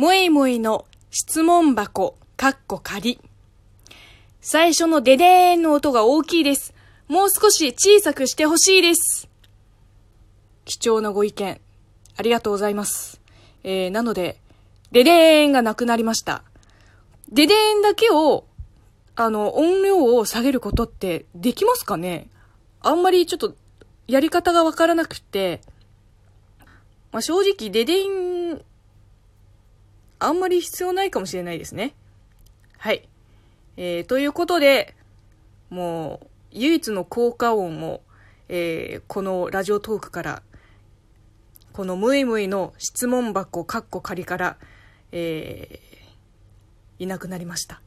もいもいの質問箱、かっこ仮。最初のデデーンの音が大きいです。もう少し小さくしてほしいです。貴重なご意見、ありがとうございます。えー、なので、デデーンがなくなりました。デデーンだけを、あの、音量を下げることってできますかね？あんまりちょっと、やり方がわからなくて、まあ、正直、デデーン、あんまり必要ないかもしれないですね。はい。えー、ということで、もう、唯一の効果音を、えー、このラジオトークから、このムイムイの質問箱、カッコ仮から、えー、いなくなりました。